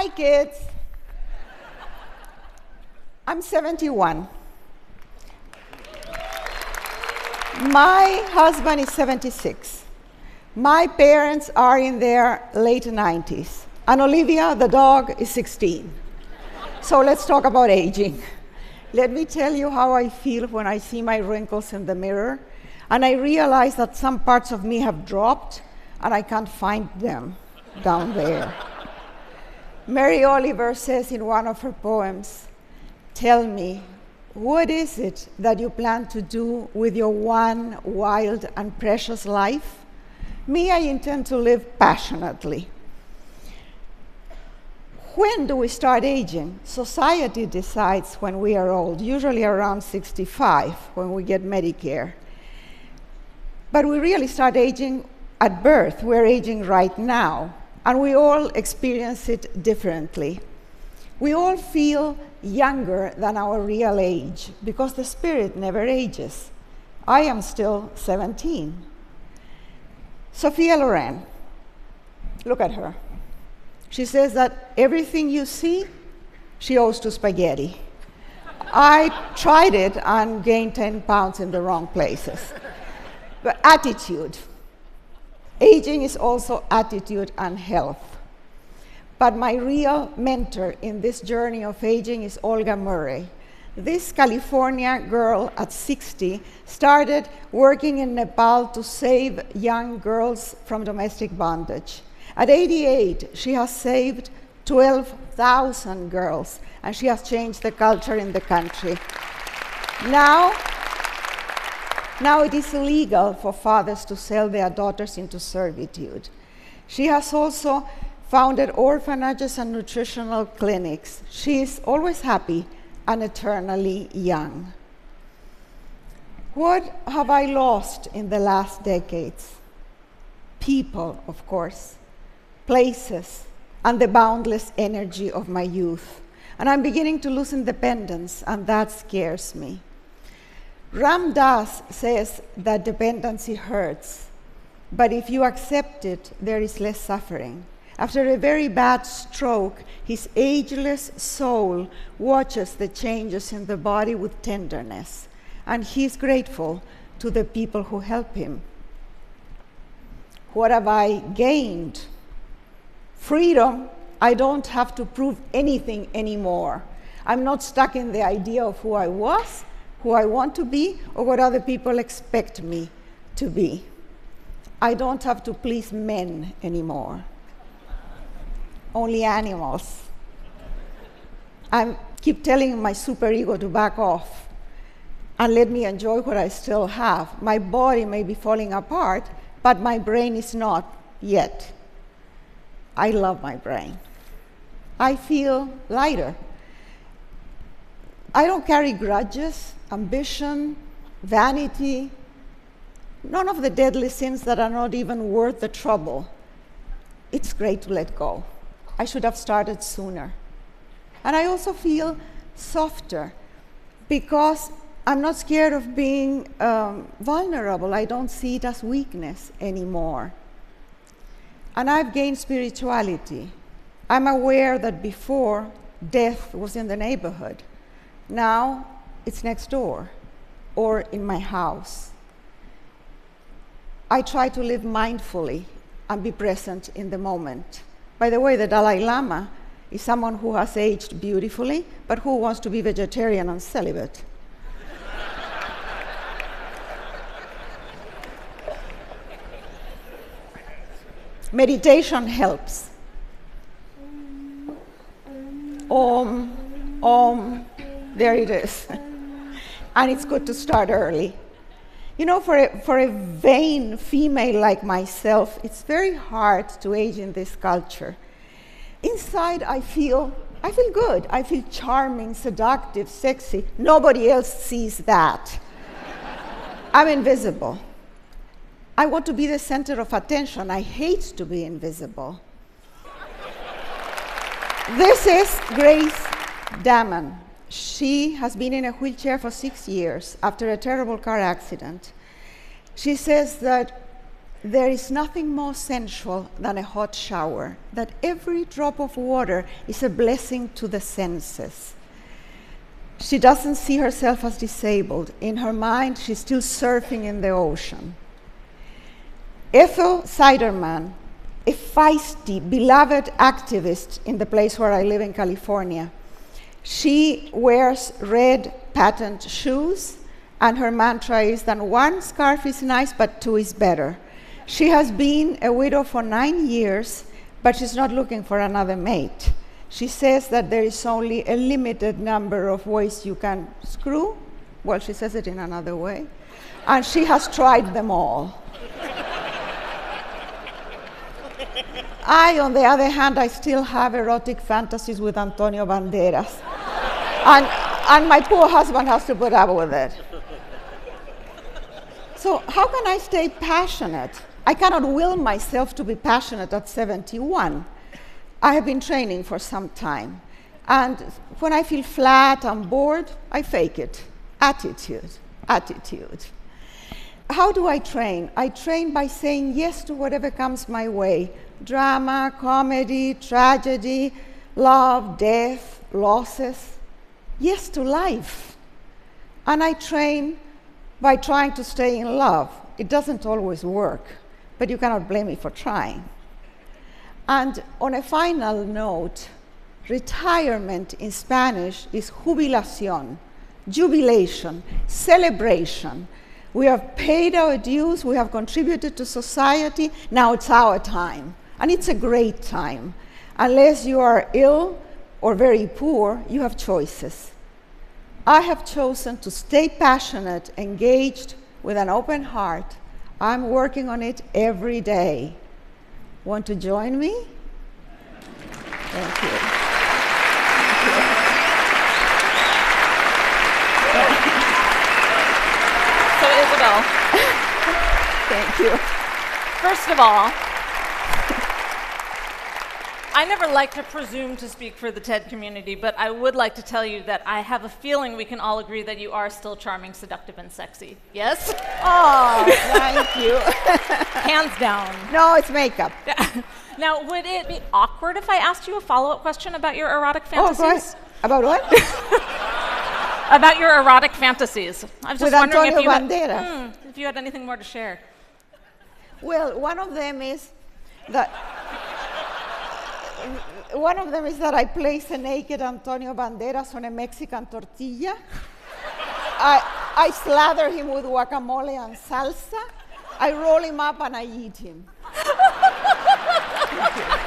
Hi, kids. I'm 71. My husband is 76. My parents are in their late 90s. And Olivia, the dog, is 16. So let's talk about aging. Let me tell you how I feel when I see my wrinkles in the mirror and I realize that some parts of me have dropped and I can't find them down there. Mary Oliver says in one of her poems, Tell me, what is it that you plan to do with your one wild and precious life? Me, I intend to live passionately. When do we start aging? Society decides when we are old, usually around 65 when we get Medicare. But we really start aging at birth. We're aging right now, and we all experience it differently. We all feel younger than our real age because the spirit never ages. I am still 17. Sophia Loren, look at her. She says that everything you see, she owes to spaghetti. I tried it and gained 10 pounds in the wrong places. But attitude. Aging is also attitude and health. But my real mentor in this journey of aging is Olga Murray. This California girl at 60 started working in Nepal to save young girls from domestic bondage. At 88, she has saved 12,000 girls and she has changed the culture in the country. Now, now it is illegal for fathers to sell their daughters into servitude. She has also founded orphanages and nutritional clinics. She is always happy and eternally young. What have I lost in the last decades? People, of course, places, and the boundless energy of my youth. And I'm beginning to lose independence, and that scares me. Ram Dass says that dependency hurts, but if you accept it, there is less suffering. After a very bad stroke, his ageless soul watches the changes in the body with tenderness, and he is grateful to the people who help him. What have I gained? Freedom. I don't have to prove anything anymore. I'm not stuck in the idea of who I was who I want to be or what other people expect me to be. I don't have to please men anymore, only animals. I keep telling my superego to back off and let me enjoy what I still have. My body may be falling apart, but my brain is not yet. I love my brain. I feel lighter. I don't carry grudges ambition, vanity, none of the deadly sins that are not even worth the trouble. It's great to let go. I should have started sooner. And I also feel softer because I'm not scared of being um, vulnerable. I don't see it as weakness anymore. And I've gained spirituality. I'm aware that before, death was in the neighborhood. Now, it's next door or in my house. I try to live mindfully and be present in the moment. By the way, the Dalai Lama is someone who has aged beautifully, but who wants to be vegetarian and celibate. Meditation helps. Om, om, there it is and it's good to start early. You know, for a, for a vain female like myself, it's very hard to age in this culture. Inside, I feel, I feel good. I feel charming, seductive, sexy. Nobody else sees that. I'm invisible. I want to be the center of attention. I hate to be invisible. this is Grace Dammann. She has been in a wheelchair for six years after a terrible car accident. She says that there is nothing more sensual than a hot shower, that every drop of water is a blessing to the senses. She doesn't see herself as disabled. In her mind, she's still surfing in the ocean. Ethel Seiderman, a feisty, beloved activist in the place where I live in California, she wears red patent shoes, and her mantra is that one scarf is nice, but two is better. She has been a widow for nine years, but she's not looking for another mate. She says that there is only a limited number of ways you can screw. Well, she says it in another way. And she has tried them all. I, on the other hand, I still have erotic fantasies with Antonio Banderas. And, and my poor husband has to put up with it. So, how can I stay passionate? I cannot will myself to be passionate at 71. I have been training for some time. And when I feel flat, I'm bored, I fake it. Attitude, attitude. How do I train? I train by saying yes to whatever comes my way drama, comedy, tragedy, love, death, losses. Yes to life. And I train by trying to stay in love. It doesn't always work, but you cannot blame me for trying. And on a final note, retirement in Spanish is jubilación, jubilation, celebration. We have paid our dues, we have contributed to society, now it's our time. And it's a great time. Unless you are ill or very poor, you have choices. I have chosen to stay passionate, engaged, with an open heart. I'm working on it every day. Want to join me? Thank you. So, Isabel, Thank you. first of all, I never like to presume to speak for the TED community, but I would like to tell you that I have a feeling we can all agree that you are still charming, seductive, and sexy. Yes? Oh, thank you. Hands down. No, it's makeup. Now, would it be awkward if I asked you a follow up question about your erotic Oh, fantasies? go ahead. About what? About your erotic fantasies. I was just With wondering Antonio if you, had. Hmm, if you had anything more to share. Well, one of them is that one of them is that I place a naked Antonio Banderas on a Mexican tortilla. I, I slather him with guacamole and salsa. I roll him up and I eat him.